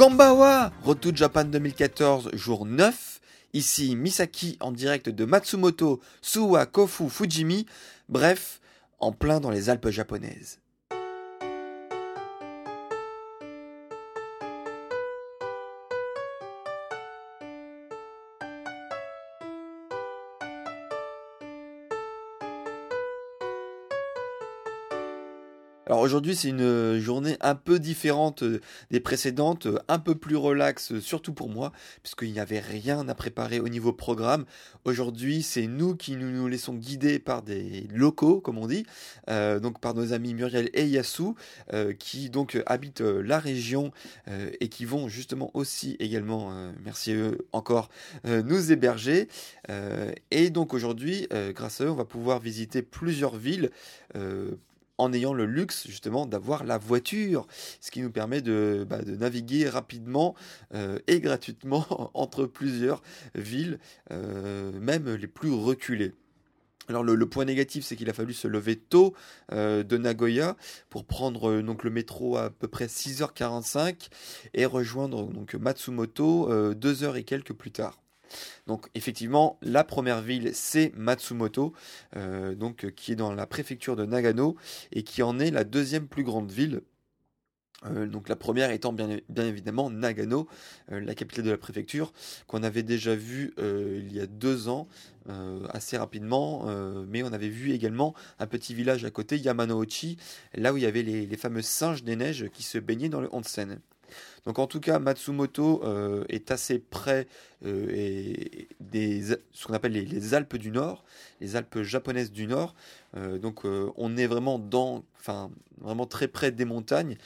Kambawa Retour Japan 2014, jour 9. Ici Misaki en direct de Matsumoto, Suwa, Kofu, Fujimi. Bref, en plein dans les Alpes japonaises. Aujourd'hui, c'est une journée un peu différente euh, des précédentes, euh, un peu plus relax, euh, surtout pour moi, puisqu'il n'y avait rien à préparer au niveau programme. Aujourd'hui, c'est nous qui nous, nous laissons guider par des locaux, comme on dit, donc par nos amis Muriel et Yasu, qui donc habitent la région et qui vont justement aussi également, merci à eux encore, nous héberger. et donc aujourd'hui, grâce à eux, on va pouvoir visiter plusieurs villes en ayant le luxe justement d'avoir la voiture, ce qui nous permet de, bah, naviguer rapidement euh, et gratuitement entre plusieurs villes, euh, même les plus reculées. Alors le, point négatif, c'est qu'il a fallu se lever tôt euh, de Nagoya pour prendre le métro à, peu près 6h45 et rejoindre donc Matsumoto 2 heures et quelques plus tard. Donc effectivement, la première ville, c'est Matsumoto, euh, donc, qui est dans la préfecture de Nagano et qui en est la deuxième plus grande ville. Euh, donc la première étant bien, évidemment Nagano, euh, la capitale de la préfecture, qu'on avait déjà vu il y a deux ans assez rapidement, mais on avait vu également un petit village à côté, Yamanouchi, là où il y avait les, les fameux singes des neiges qui se baignaient dans le onsen. Donc en tout cas, Matsumoto euh, est assez près euh, des, ce qu'on appelle les, Alpes du Nord, les Alpes japonaises du Nord. Euh, donc on est vraiment dans, enfin vraiment très près des montagnes.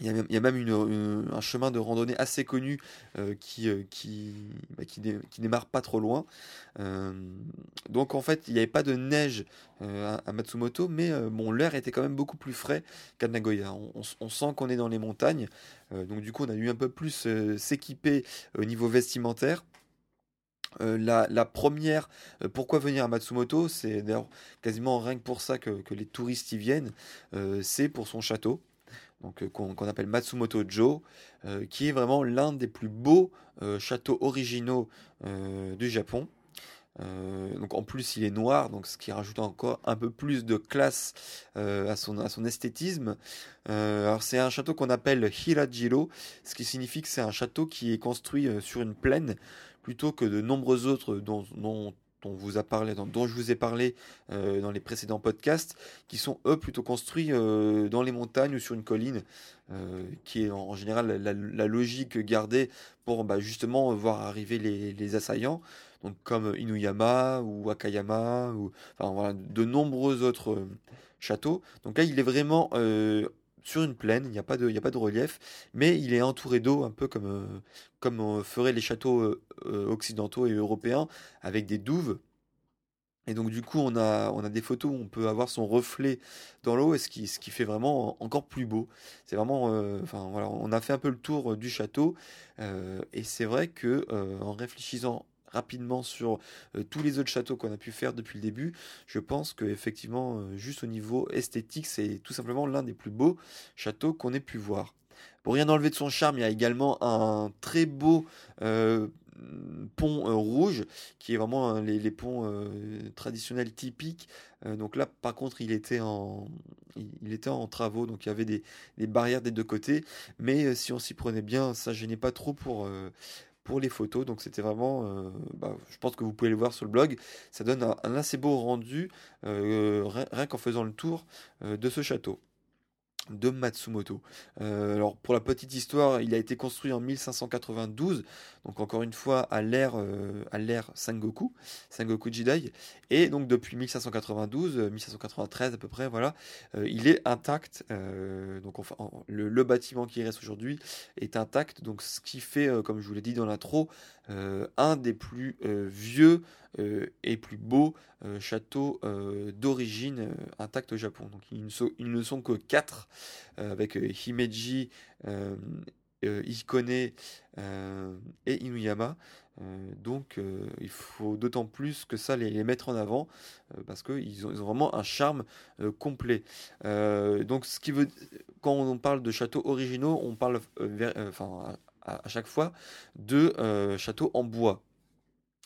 Il y, a même, un chemin de randonnée assez connu euh, qui, euh, bah, qui, qui, démarre pas trop loin. Euh, donc en fait, il n'y avait pas de neige à, Matsumoto, mais l'air était quand même beaucoup plus frais qu'à Nagoya. On, sent qu'on est dans les montagnes. donc du coup, on a dû un peu plus s'équiper au niveau vestimentaire. la, première, pourquoi venir à Matsumoto, c'est d'ailleurs quasiment rien que pour ça que les touristes y viennent, c'est pour son château euh, qu'on appelle Matsumoto Jo, euh, qui est vraiment l'un des plus beaux euh, châteaux originaux du Japon. en plus il est noir, ce qui rajoute encore un peu plus de classe à, son, esthétisme. c'est un château qu'on appelle Hirajiro, ce qui signifie que c'est un château qui est construit sur une plaine plutôt que de nombreux autres dont, dont dont, vous a parlé, dont, je vous ai parlé euh, dans les précédents podcasts, qui sont eux plutôt construits euh, dans les montagnes ou sur une colline, euh, qui est en, général la, logique gardée pour bah, justement voir arriver les, assaillants, donc comme Inuyama ou Akayama, ou enfin, de nombreux autres châteaux. Donc là, il est vraiment sur une plaine, il n'y a, pas de, relief, mais il est entouré d'eau, un peu comme, euh, comme euh, feraient les châteaux euh, occidentaux et européens, avec des douves. Et donc du coup, on a, on a des photos où on peut avoir son reflet dans l'eau, et ce qui, ce qui fait vraiment encore plus beau. C'est vraiment, voilà, on a fait un peu le tour du château, et c'est vrai que en réfléchissant rapidement sur euh, tous les autres châteaux qu'on a pu faire depuis le début, je pense que effectivement, euh, juste au niveau esthétique, c'est tout simplement l'un des plus beaux châteaux qu'on ait pu voir. Pour rien enlever de son charme, il y a également un très beau euh, pont rouge, qui est vraiment les, ponts traditionnels typiques. donc là, par contre, il était en, il, était en travaux, donc il y avait des, des barrières des deux côtés. Mais si on s'y prenait bien, ça gênait pas trop pour pour les photos. Donc c'était vraiment, euh, bah, je pense que vous pouvez le voir sur le blog, ça donne un, assez beau rendu euh, rien qu'en faisant le tour euh, de ce château. De Matsumoto. Euh, alors pour la petite histoire, il a été construit en 1592, donc encore une fois à l'ère euh, à l'ère Sengoku, Sengoku Jidai, et donc depuis 1592, 1593 à peu près, voilà, euh, il est intact. donc enfin, le, bâtiment qui reste aujourd'hui est intact, donc ce qui fait, comme je vous l'ai dit dans l'intro, un des plus vieux et plus beaux châteaux d'origine intacts au Japon. Donc ils ne sont, que quatre avec Himeji, Ikone et Inuyama. donc il faut d'autant plus que ça les, mettre en avant parce qu'ils ont, ont, vraiment un charme complet. donc ce qui veut quand on parle de châteaux originaux, on parle à, chaque fois de châteaux en bois.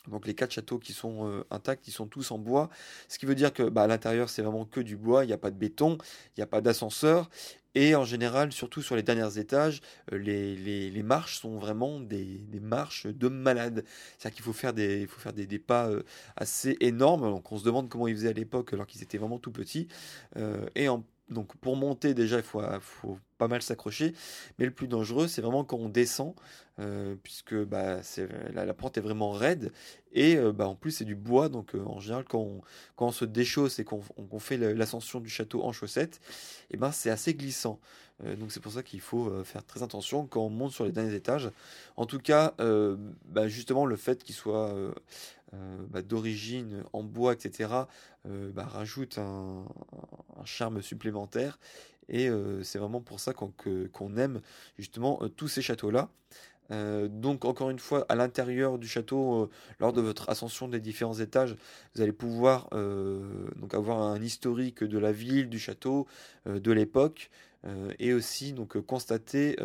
Donc les quatre châteaux qui sont intacts, ils sont tous en bois. Ce qui veut dire que bah, à l'intérieur, c'est vraiment que du bois, il n'y a pas de béton, il n'y a pas d'ascenseur. Et en général, surtout sur les derniers étages, les, les, marches sont vraiment des, des marches de malade. C'est-à-dire qu'il faut faire des, il faut faire des, des pas assez énormes. Donc on se demande comment ils faisaient à l'époque alors qu'ils étaient vraiment tout petits. et en donc pour monter déjà, il faut, pas mal s'accrocher. Mais le plus dangereux, c'est vraiment quand on descend, euh, puisque bah, la, la, pente est vraiment raide. Et euh, bah, en plus, c'est du bois. Donc euh, en général, quand on, se déchausse et qu'on fait l'ascension du château en chaussettes, et eh ben, c'est assez glissant. donc c'est pour ça qu'il faut faire très attention quand on monte sur les derniers étages. En tout cas, bah, justement, le fait qu'il soit bah, d'origine en bois, etc., bah, rajoute un, charme supplémentaire. Et c'est vraiment pour ça qu'on aime justement tous ces châteaux-là. donc encore une fois, à l'intérieur du château, lors de votre ascension des différents étages, vous allez pouvoir donc avoir un historique de la ville, du château, de l'époque, et aussi donc constater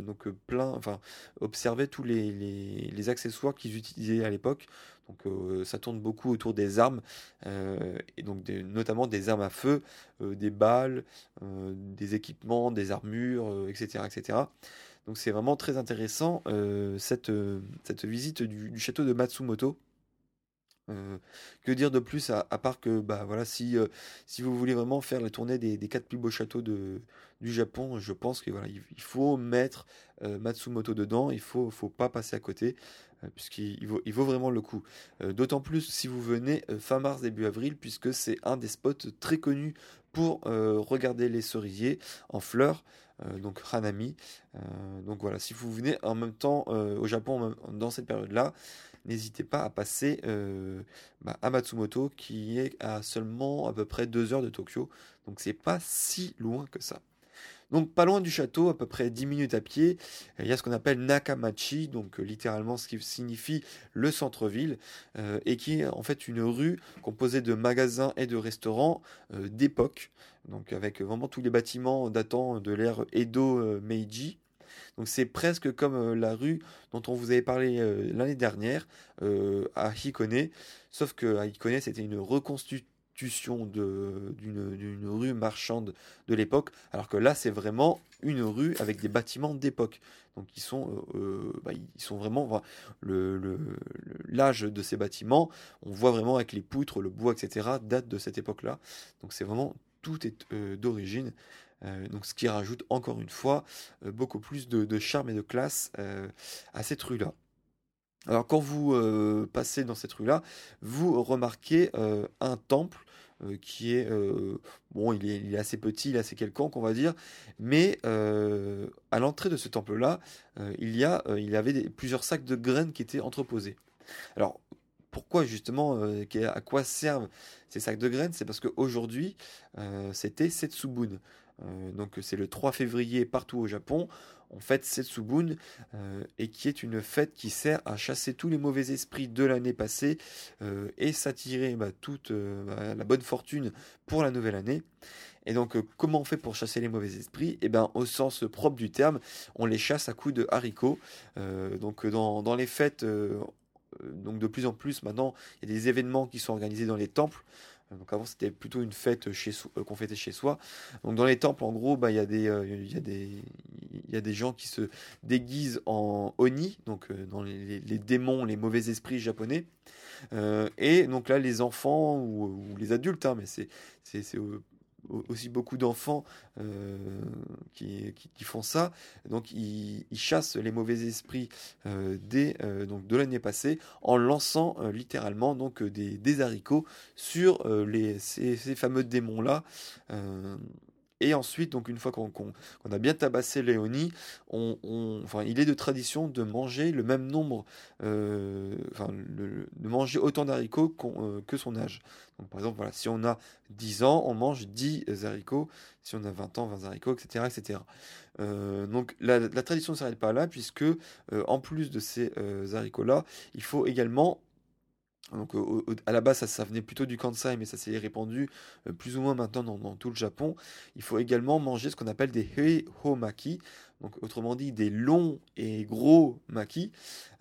donc plein, enfin observer tous les, les accessoires qu'ils utilisaient à l'époque. Donc euh, ça tourne beaucoup autour des armes, euh, et donc notamment des armes à feu, euh, des balles, des équipements, des armures, etc., etc. Donc c'est vraiment très intéressant cette, cette visite du, château de Matsumoto. Que dire de plus à, part que bah voilà si si vous voulez vraiment faire la tournée des, des quatre plus beaux châteaux de, du Japon, je pense que voilà il, faut mettre Matsumoto dedans, il faut faut pas passer à côté. Euh, puisqu'il vaut, il vaut vraiment le coup. Euh, d'autant plus si vous venez euh, fin mars, début avril, puisque c'est un des spots très connus pour regarder les cerisiers en fleurs. donc Hanami. donc voilà, si vous venez en même temps au Japon dans cette période-là, n'hésitez pas à passer bah, à Matsumoto qui est à seulement à peu près deux heures de Tokyo. Donc c'est pas si loin que ça. Donc pas loin du château, à peu près 10 minutes à pied, il y a ce qu'on appelle Nakamachi, donc euh, littéralement ce qui signifie le centre-ville, euh, et qui est en fait une rue composée de magasins et de restaurants euh, d'époque, donc avec vraiment tous les bâtiments datant de l'ère Edo Meiji. Donc c'est presque comme la rue dont on vous avait parlé l'année dernière à Hikone, sauf que à Hikone c'était une reconstruction d'une rue marchande de l'époque, alors que là c'est vraiment une rue avec des bâtiments d'époque. Donc ils sont, euh, euh, bah, vraiment l'âge le, de ces bâtiments, on voit vraiment avec les poutres, le bois, etc. date de cette époque-là. Donc c'est vraiment tout est euh, d'origine. Donc ce qui rajoute encore une fois beaucoup plus de, charme et de classe à cette rue-là. Alors quand vous euh, passez dans cette rue-là, vous remarquez euh, un temple euh, qui est bon, il est, assez petit, il est assez quelconque, on va dire, mais à l'entrée de ce temple-là, il y a, il y avait plusieurs sacs de graines qui étaient entreposés. Alors pourquoi justement, à quoi servent ces sacs de graines? C'est parce qu'aujourd'hui, c'était Setsubun. Donc c'est le 3 février partout au Japon en fait Setsubun, euh, et qui est une fête qui sert à chasser tous les mauvais esprits de l'année passée euh, et s'attirer bah, toute euh, bah, la bonne fortune pour la nouvelle année. Et donc, comment on fait pour chasser les mauvais esprits? Eh bien, au sens propre du terme, on les chasse à coups de haricots. donc, dans, dans, les fêtes, donc de plus en plus maintenant, il y a des événements qui sont organisés dans les temples. Donc avant c'était plutôt une fête chez euh, qu'on fêtait chez soi. Donc dans les temples en gros bah il y a des euh, il y a des gens qui se déguisent en oni donc euh, dans les, démons les mauvais esprits japonais. et donc là les enfants ou, les adultes hein, mais c'est aussi beaucoup d'enfants qui, qui, font ça. Donc ils, chassent les mauvais esprits dès, donc de l'année passée en lançant littéralement donc des, des, haricots sur les, ces, ces fameux démons là. Et ensuite, donc une fois qu'on a bien tabassé Léonie, on, enfin, il est de tradition de manger le même nombre, euh, de manger autant d'haricots euh, que son âge. Donc, par exemple, voilà, si on a 10 ans, on mange 10 haricots. Si on a 20 ans, 20 haricots, etc. etc. Euh, donc la, la tradition ne s'arrête pas là, puisque en plus de ces haricots-là, il faut également donc, à la base, ça, venait plutôt du Kansai, mais ça s'est répandu euh, plus ou moins maintenant dans, tout le Japon. Il faut également manger ce qu'on appelle des heiho-maki, donc autrement dit des longs et gros maki,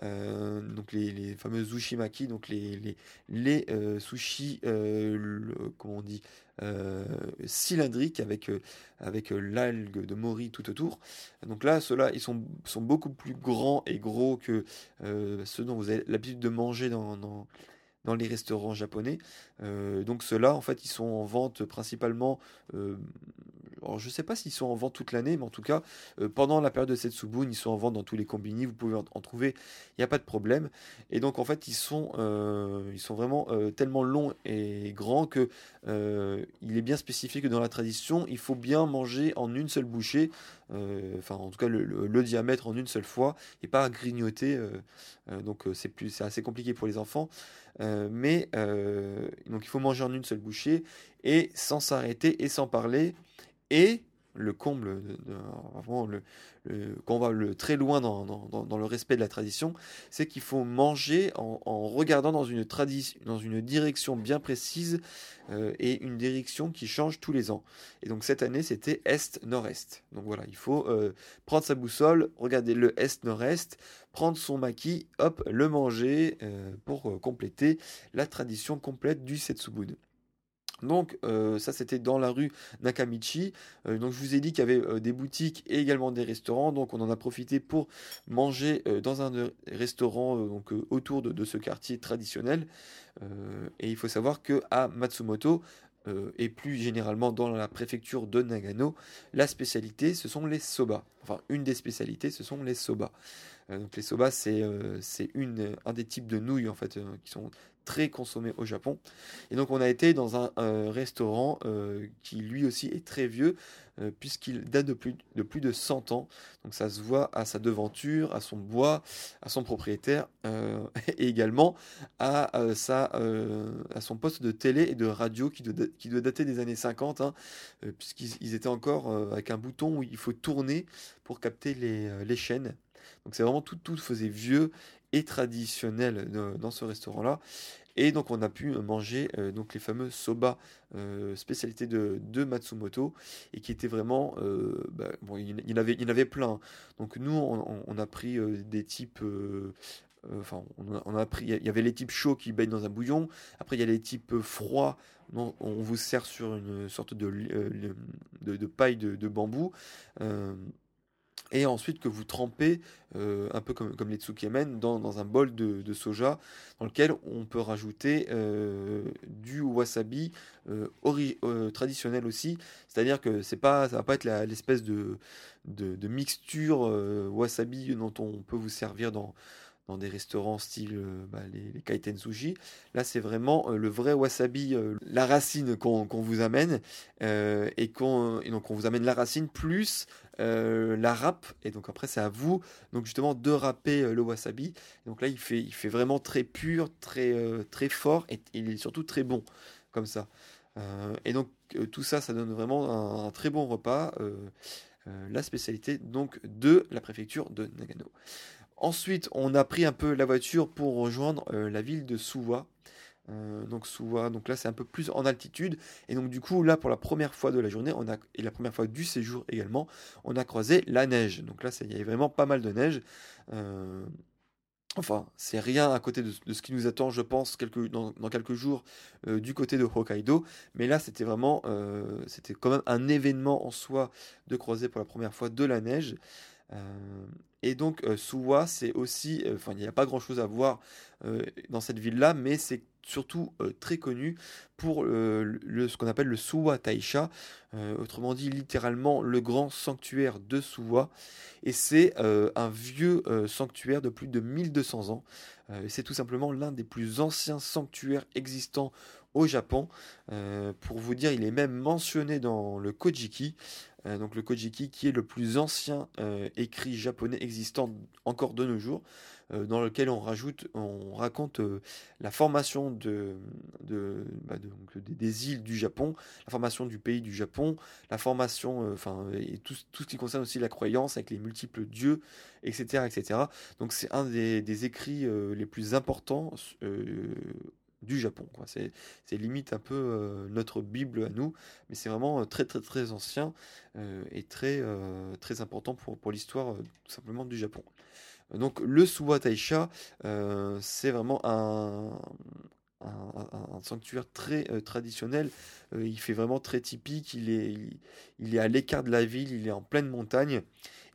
euh, donc les, fameux sushi maki, donc les, les, euh, sushis, comment on dit, cylindriques avec, avec l'algue de mori tout autour. Donc là, ceux-là, ils sont, sont beaucoup plus grands et gros que ceux dont vous avez l'habitude de manger dans dans les restaurants japonais. Euh, donc ceux-là, en fait, ils sont en vente principalement. Euh, je ne sais pas s'ils sont en vente toute l'année, mais en tout cas, euh, pendant la période de Setsubun, ils sont en vente dans tous les combini. Vous pouvez en, trouver, il n'y a pas de problème. Et donc, en fait, ils sont, sont vraiment tellement longs et grands que il est bien spécifié que dans la tradition, il faut bien manger en une seule bouchée. Enfin, en tout cas, le, diamètre en une seule fois et pas grignoter. donc, c'est c'est assez compliqué pour les enfants. Euh, mais euh, donc il faut manger en une seule bouchée et sans s'arrêter et sans parler. Et le comble, qu'on va très loin dans, le respect de la tradition, c'est qu'il faut manger en, regardant dans une, dans une direction bien précise euh, et une direction qui change tous les ans. Et donc cette année, c'était est-nord-est. Donc voilà, il faut euh, prendre sa boussole, regarder le est-nord-est, prendre son maquis, hop, le manger euh, pour compléter la tradition complète du Setsubun. Donc euh, ça c'était dans la rue Nakamichi. Euh, donc je vous ai dit qu'il y avait euh, des boutiques et également des restaurants. Donc on en a profité pour manger dans un restaurant donc autour de, ce quartier traditionnel. et il faut savoir que à Matsumoto et plus généralement dans la préfecture de Nagano, la spécialité ce sont les soba. Enfin une des spécialités ce sont les soba. donc les soba c'est un des types de nouilles en fait qui sont très consommé au Japon. Et donc on a été dans un restaurant euh, qui lui aussi est très vieux, euh, puisqu'il date de plus, de plus de 100 ans. Donc ça se voit à sa devanture, à son bois, à son propriétaire, euh, et également à, sa, à son poste de télé et de radio qui doit, qui doit dater des années 50, hein, puisqu'ils étaient encore avec un bouton où il faut tourner pour capter les, les chaînes. Donc c'est vraiment tout, tout faisait vieux et traditionnel dans ce restaurant-là. Et donc on a pu manger euh, donc les fameux soba euh, spécialité de, de, Matsumoto et qui étaient vraiment euh, bah, bon il, en avait il avait plein. Donc nous on, a pris des types enfin on a, pris il y avait les types chauds qui baignent dans un bouillon. Après il y a les types froids on vous sert sur une sorte de, paille de bambou et ensuite que vous trempez, euh, un peu comme, les tsukemen, dans, dans un bol de, soja, dans lequel on peut rajouter euh, du wasabi euh, traditionnel aussi. C'est-à-dire que c'est pas, ça va pas être l'espèce de, de, mixture wasabi dont on peut vous servir dans, dans des restaurants style bah, les, kaiten sushi. Là, c'est vraiment le vrai wasabi, la racine qu'on vous amène. et, donc, on vous amène la racine plus euh, la râpe. Et donc après, c'est à vous donc justement de râper euh, le wasabi. donc là, il fait, vraiment très pur, très, euh, très fort et il est surtout très bon comme ça. et donc tout ça, ça donne vraiment un, très bon repas. la spécialité donc de la préfecture de Nagano. Ensuite, on a pris un peu la voiture pour rejoindre la ville de Suwa. Euh, donc Suwa, donc là c'est un peu plus en altitude. Et donc du coup là pour la première fois de la journée on a et la première fois du séjour également on a croisé la neige. Donc là il y avait vraiment pas mal de neige. Euh, enfin c'est rien à côté de, ce qui nous attend je pense dans, quelques jours euh, du côté de Hokkaido. Mais là c'était vraiment c'était quand même un événement en soi de croiser pour la première fois de la neige et donc Suwa, c'est aussi, enfin il n'y a pas grand-chose à voir dans cette ville-là, mais c'est surtout très connu pour ce qu'on appelle le Suwa Taisha, autrement dit littéralement le grand sanctuaire de Suwa. Et c'est un vieux sanctuaire de plus de 1200 ans. c'est tout simplement l'un des plus anciens sanctuaires existants au Japon. pour vous dire, il est même mentionné dans le Kojiki. donc le Kojiki qui est le plus ancien écrit japonais existant encore de nos jours. Euh, dans lequel on rajoute, on raconte euh, la formation de, bah, des îles du Japon, la formation du pays du Japon, la formation, euh, enfin, et tout, ce qui concerne aussi la croyance avec les multiples dieux, etc., etc. Donc c'est un des, écrits les plus importants du Japon. C'est, limite un peu notre Bible à nous, mais c'est vraiment très très très ancien et très, très important pour, pour l'histoire tout simplement du Japon. Donc le Suwa Taisha, euh, c'est vraiment un, sanctuaire très euh, traditionnel. Euh, il fait vraiment très typique. Il est, il, est à l'écart de la ville, il est en pleine montagne.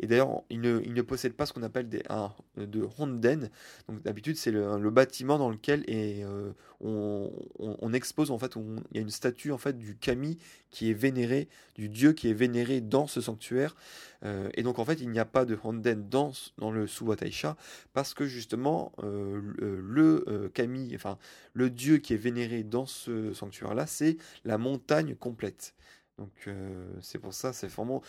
Et d'ailleurs, il ne, possède pas ce qu'on appelle de Honden. Donc d'habitude, c'est le, bâtiment dans lequel on, expose en fait, il y a une statue en fait du kami qui est vénéré, du dieu qui est vénéré dans ce sanctuaire. Euh, et donc en fait, il n'y a pas de Honden dans, dans le Suwataisha parce que justement euh, le, euh, kami, enfin le dieu qui est vénéré dans ce sanctuaire là, c'est la montagne complète. Donc euh, c'est pour ça, c'est vraiment,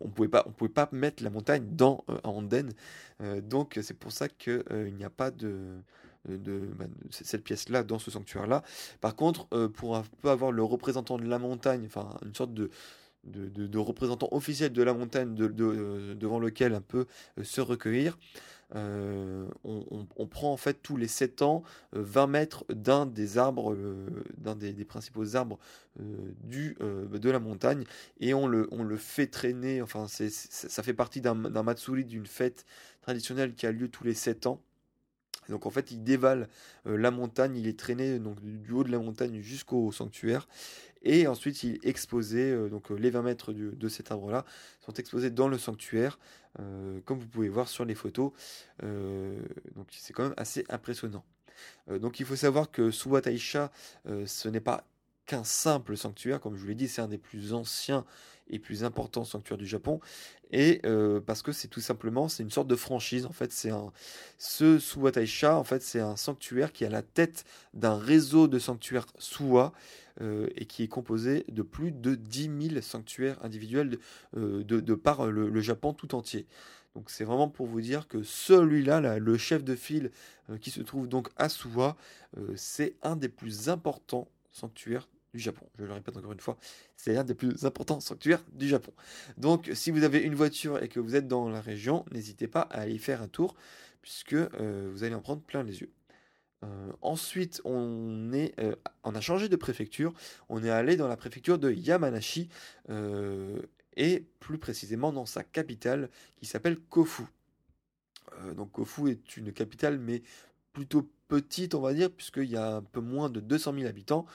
on pouvait pas, on pouvait pas mettre la montagne dans euh, Anden. Euh, donc c'est pour ça qu'il n'y a pas de, de, bah, cette pièce-là dans ce sanctuaire-là. Par contre, pour un peu avoir le représentant de la montagne, enfin une sorte de de, représentant officiel de la montagne devant lequel un peu se recueillir. Euh, on, prend en fait tous les 7 ans 20 euh, mètres d'un des arbres, euh, d'un des, principaux arbres de la montagne et on le, fait traîner, enfin ça fait partie d'un, matsuri, d'une fête traditionnelle qui a lieu tous les 7 ans. Donc en fait, il dévale la montagne, il est traîné du haut de la montagne jusqu'au sanctuaire et ensuite, il est exposé, euh, donc euh, les 20 mètres de cet arbre-là sont exposés dans le sanctuaire, euh, comme vous pouvez voir sur les photos. donc c'est quand même assez impressionnant. donc il faut savoir que Suwa Taisha, ce n'est pas qu'un simple sanctuaire, comme je vous l'ai dit, c'est un des plus anciens et plus importants sanctuaires du Japon. Et parce que c'est tout simplement, c'est une sorte de franchise. En fait, c'est un, ce Suwa Taisha, en fait, c'est un sanctuaire qui est à la tête d'un réseau de sanctuaires Suwa euh, et qui est composé de plus de 10 000 sanctuaires individuels de, de, par le, Japon tout entier. Donc c'est vraiment pour vous dire que celui-là, le chef de file euh, qui se trouve donc à Suwa, euh, c'est un des plus importants sanctuaires du Japon. Je le répète encore une fois, c'est un des plus importants sanctuaires du Japon. Donc si vous avez une voiture et que vous êtes dans la région, n'hésitez pas à aller faire un tour puisque vous allez en prendre plein les yeux. Euh, ensuite, on, est, euh, on a changé de préfecture. On est allé dans la préfecture de Yamanashi euh, et plus précisément dans sa capitale qui s'appelle Kofu. donc Kofu est une capitale mais plutôt petite on va dire puisqu'il y a un peu moins de 200 000 habitants.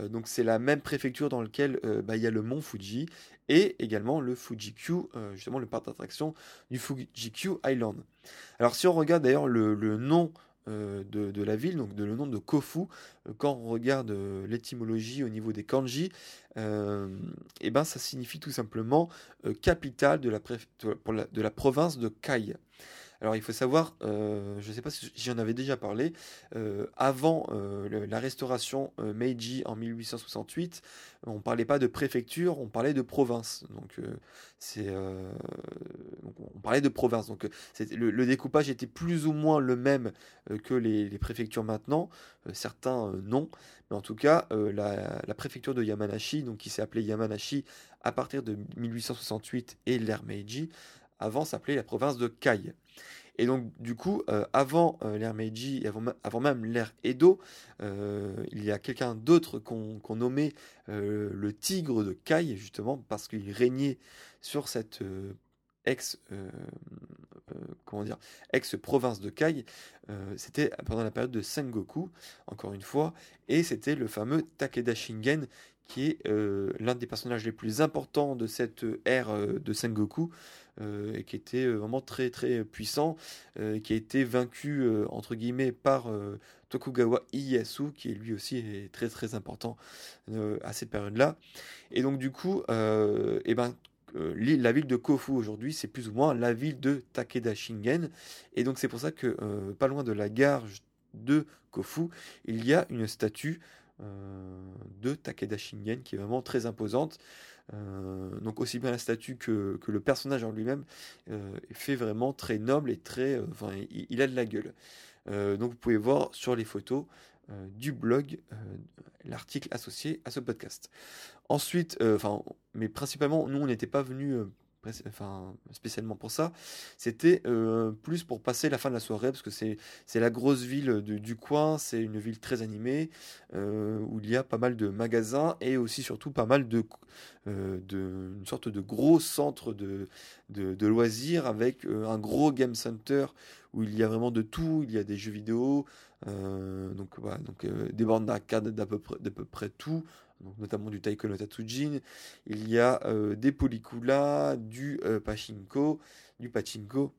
donc c'est la même préfecture dans laquelle bah, il y a le mont Fuji et également le Fuji-Q, justement le parc d'attraction du Fuji-Q Island. Alors si on regarde d'ailleurs le, nom euh, de, la ville, donc de le nom de Kofu. Euh, quand on regarde euh, l'étymologie au niveau des kanji, et eh ben ça signifie tout simplement capitale de la province de Kai. Alors il faut savoir, euh, je ne sais pas si j'en avais déjà parlé, euh, avant euh, la restauration Meiji en 1868, on ne parlait pas de préfecture, on parlait de province. Donc on parlait de province. Donc le, découpage était plus ou moins le même que les, préfectures maintenant. certains non, mais en tout cas la, préfecture de Yamanashi, qui s'est appelée Yamanashi à partir de 1868 et l'ère Meiji, avant s'appelait la province de Kai. Et donc, du coup, euh, avant euh, l'ère Meiji, avant, même l'ère Edo, euh, il y a quelqu'un d'autre qu'on nommait le tigre de Kai, justement, parce qu'il régnait sur cette ex, comment dire, ex-province de Kai. c'était pendant la période de Sengoku, encore une fois, et c'était le fameux Takeda Shingen qui est l'un des personnages les plus importants de cette ère de Sengoku, et qui était vraiment très très puissant, qui a été vaincu entre guillemets par Tokugawa Ieyasu, qui lui aussi est très très important à cette période-là. Et donc du coup, et eh ben, la ville de Kofu aujourd'hui, c'est plus ou moins la ville de Takeda Shingen. Et donc c'est pour ça que pas loin de la gare de Kofu, il y a une statue de Takeda Shingen qui est vraiment très imposante. donc aussi bien la statue que, le personnage en lui-même fait vraiment très noble et très... Enfin, il, a de la gueule. donc vous pouvez voir sur les photos du blog l'article associé à ce podcast. Ensuite, enfin, mais principalement, nous on n'était pas venus enfin spécialement pour ça, c'était euh, plus pour passer la fin de la soirée parce que c'est la grosse ville du coin, c'est une ville très animée euh, où il y a pas mal de magasins et aussi surtout pas mal de euh, de une sorte de gros centre de de, loisirs avec un gros game center où il y a vraiment de tout, il y a des jeux vidéo, donc donc des bornes d'arcade d'à peu peu près tout notamment du Taiko no Tatsujin. Il y a euh, des Polycula, du euh, pachinko, du pachinko.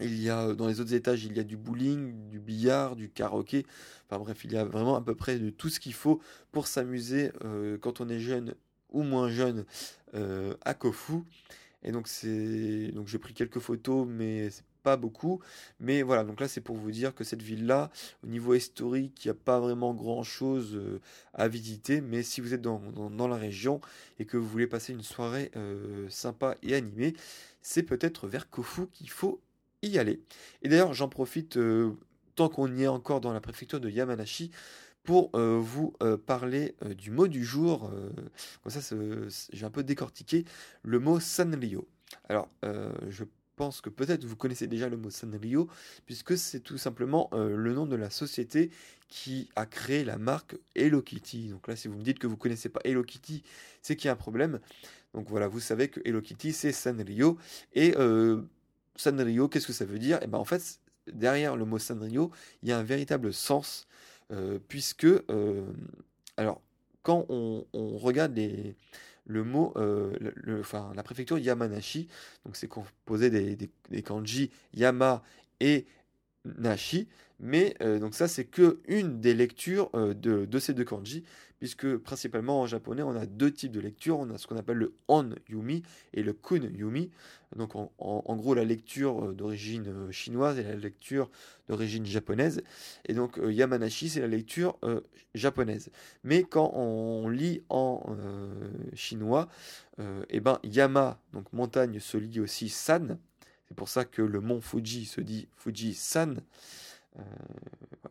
Il y a euh, dans les autres étages, il y a du bowling, du billard, du karaoké. Enfin bref, il y a vraiment à peu près de tout ce qu'il faut pour s'amuser quand on est jeune ou moins jeune à Kofu. Et donc c'est donc j'ai pris quelques photos, mais c'est pas beaucoup. Mais voilà, donc là c'est pour vous dire que cette ville-là, au niveau historique, il n'y a pas vraiment grand-chose euh, à visiter. Mais si vous êtes dans, dans, la région et que vous voulez passer une soirée euh, sympa et animée, c'est peut-être vers Kofu qu'il faut y aller. Et d'ailleurs, j'en profite, euh, tant qu'on y est encore dans la préfecture de Yamanashi, pour vous parler du mot du jour. comme ça, j'ai un peu décortiqué le mot Sanrio. Alors, je pense que peut-être vous connaissez déjà le mot Sanrio, puisque c'est tout simplement euh, le nom de la société qui a créé la marque Hello Kitty. Donc là, si vous me dites que vous connaissez pas Hello Kitty, c'est qu'il y a un problème. Donc voilà, vous savez que Hello Kitty, c'est Sanrio. Et euh, Sanrio, qu'est-ce que ça veut dire? Eh ben en fait, derrière le mot Sanrio, il y a un véritable sens, euh, puisque, alors, quand on regarde le mot, euh, la préfecture Yamanashi, donc c'est composé des, kanji Yama et Nashi, mais euh, donc ça c'est que une des lectures euh, de, ces deux kanji, puisque principalement en japonais on a deux types de lectures, on a ce qu'on appelle le on yumi et le kun yumi, donc en, gros la lecture d'origine chinoise et la lecture d'origine japonaise, et donc Yamanashi c'est la lecture japonaise, mais quand on lit en chinois, eh ben Yama, donc montagne se lit aussi San, c'est pour ça que le mont Fuji se dit Fuji-san. Euh,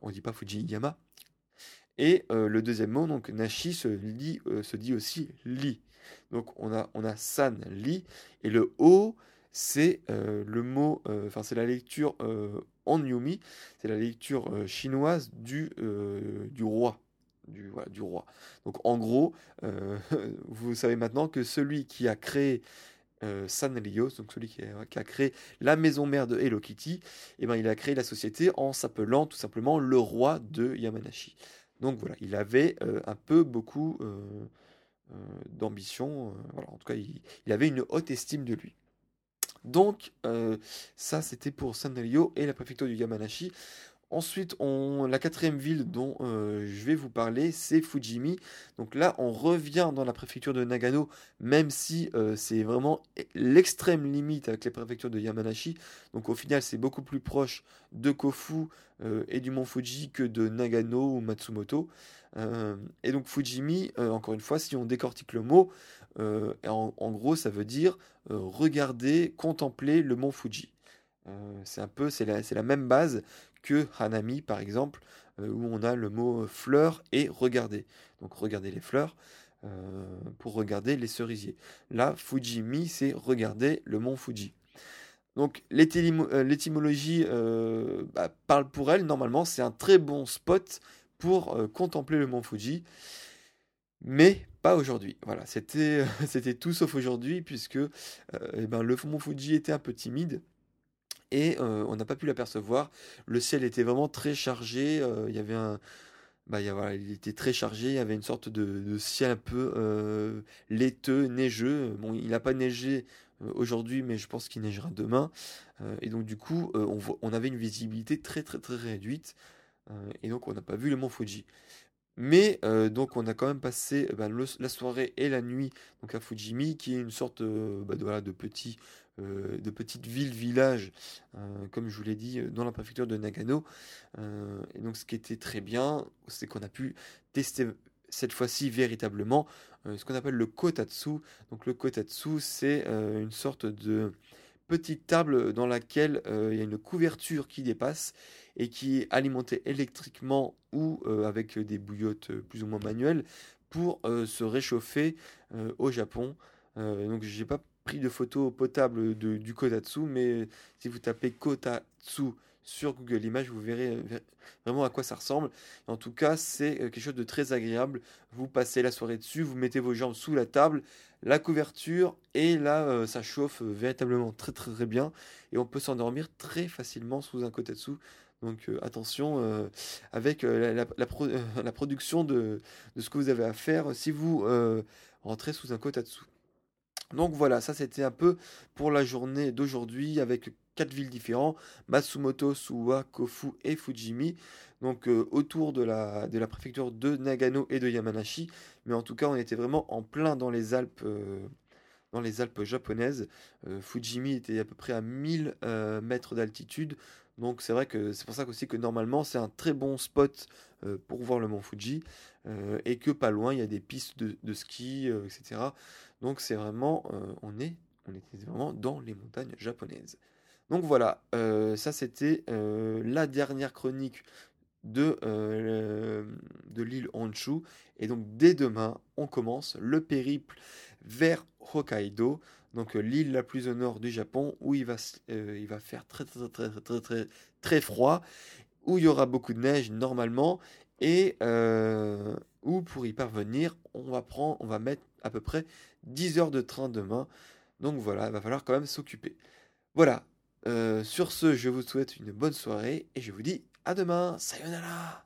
on ne dit pas Fuji-yama. Et euh, le deuxième mot, donc Nashi, se, euh, se dit aussi Li. Donc on a, on a San, Li. Et le O, c'est le mot, enfin c'est la lecture en Yumi, c'est la lecture chinoise du, du roi. Du, du roi. Donc en gros, vous savez maintenant que celui qui a créé euh, Sanrio, donc celui qui a, créé la maison mère de Hello Kitty, et eh ben, il a créé la société en s'appelant tout simplement le roi de Yamanashi. Donc voilà, il avait euh, un peu beaucoup euh, d'ambition, voilà, en tout cas il, il, avait une haute estime de lui. Donc ça c'était pour Sanrio et la préfecture du Yamanashi. Ensuite, on, la quatrième ville dont euh, je vais vous parler, c'est Fujimi. Donc là, on revient dans la préfecture de Nagano, même si euh, c'est vraiment l'extrême limite avec les préfectures de Yamanashi. Donc au final, c'est beaucoup plus proche de Kofu euh, et du mont Fuji que de Nagano ou Matsumoto. et donc Fujimi, encore une fois, si on décortique le mot, en, gros, ça veut dire regarder, contempler le mont Fuji. c'est un peu, c'est la, la, même base Hanami par exemple, euh, où on a le mot fleur et regarder. Donc regarder les fleurs euh, pour regarder les cerisiers. Là, Fujimi, c'est regarder le mont Fuji. Donc euh, l'étymologie bah, parle pour elle, normalement c'est un très bon spot pour contempler le mont Fuji, mais pas aujourd'hui. Voilà, c'était tout sauf aujourd'hui, puisque eh ben, le mont Fuji était un peu timide, et on n'a pas pu l'apercevoir. Le ciel était vraiment très chargé, il y avait un, bah, il, était très chargé, il y avait une sorte de, ciel un peu euh, laiteux, neigeux. Bon, il n'a pas neigé euh, aujourd'hui, mais je pense qu'il neigera demain. Euh, et donc du coup, euh, on, on avait une visibilité très très très réduite. Euh, et donc on n'a pas vu le mont Fuji. Mais euh, donc on a quand même passé euh, bah, la soirée et la nuit donc à Fujimi, qui est une sorte bah, de, petit euh, de petite ville-village, comme je vous l'ai dit, dans la préfecture de Nagano. Et donc ce qui était très bien, c'est qu'on a pu tester cette fois-ci véritablement ce qu'on appelle le kotatsu. Donc le kotatsu, c'est une sorte de petite table dans laquelle il y a une couverture qui dépasse et qui est alimentée électriquement ou euh, avec des bouillottes euh, plus ou moins manuelles pour euh, se réchauffer au Japon. Donc j'ai pas pris de photo potable de, du kotatsu, mais si vous tapez kotatsu sur Google Images, vous verrez ver- vraiment à quoi ça ressemble. En tout cas, c'est quelque chose de très agréable. Vous passez la soirée dessus, vous mettez vos jambes sous la table, la couverture, et là, ça chauffe véritablement très très très bien. Et on peut s'endormir très facilement sous un kotatsu. Donc euh, attention euh, avec euh, la, la- la pro- la production de, ce que vous avez à faire si vous rentrez sous un kotatsu. Donc voilà, ça c'était un peu pour la journée d'aujourd'hui avec quatre villes différentes, Matsumoto, Suwa, Kofu et Fujimi. Donc autour de la, préfecture de Nagano et de Yamanashi. Mais en tout cas, on était vraiment en plein dans les Alpes, dans les Alpes japonaises. Fujimi était à peu près à 1000 euh, mètres d'altitude. Donc c'est vrai que c'est pour ça aussi que normalement c'est un très bon spot euh, pour voir le mont Fuji. Euh, et que pas loin il y a des pistes de, ski, euh, etc. Donc c'est vraiment, on est, on était vraiment dans les montagnes japonaises. Donc voilà, ça c'était la dernière chronique de, de l'île Honshu. Et donc dès demain, on commence le périple vers Hokkaido, donc euh, l'île la plus au nord du Japon, où il va, euh, il va faire très très très très très très très froid, où il y aura beaucoup de neige normalement, et euh, où pour y parvenir, on va prendre, on va mettre à peu près 10 heures de train demain. Donc voilà, il va falloir quand même s'occuper. Voilà. Sur ce, je vous souhaite une bonne soirée et je vous dis à demain. Sayonara.